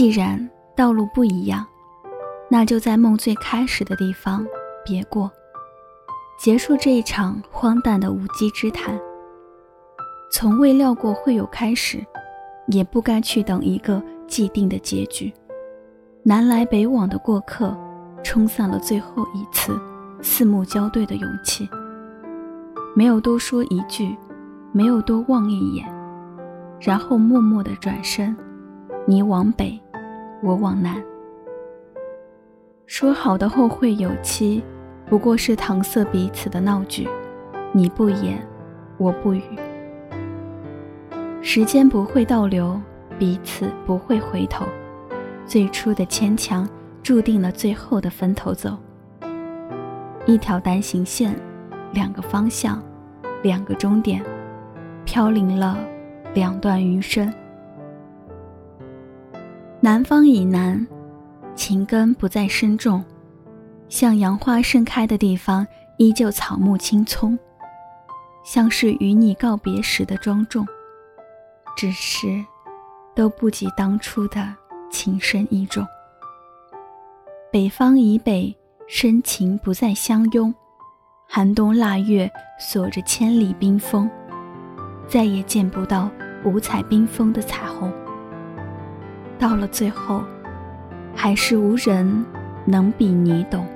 既然道路不一样，那就在梦最开始的地方别过，结束这一场荒诞的无稽之谈。从未料过会有开始，也不该去等一个既定的结局。南来北往的过客，冲散了最后一次四目交对的勇气。没有多说一句，没有多望一眼，然后默默地转身。你往北，我往南。说好的后会有期，不过是搪塞彼此的闹剧。你不言，我不语。时间不会倒流，彼此不会回头。最初的牵强，注定了最后的分头走。一条单行线，两个方向，两个终点，飘零了两段余生。南方以南，情根不再深重，像杨花盛开的地方，依旧草木青葱，像是与你告别时的庄重，只是都不及当初的。情深意重。北方以北，深情不再相拥。寒冬腊月锁着千里冰封，再也见不到五彩缤纷的彩虹。到了最后，还是无人能比你懂。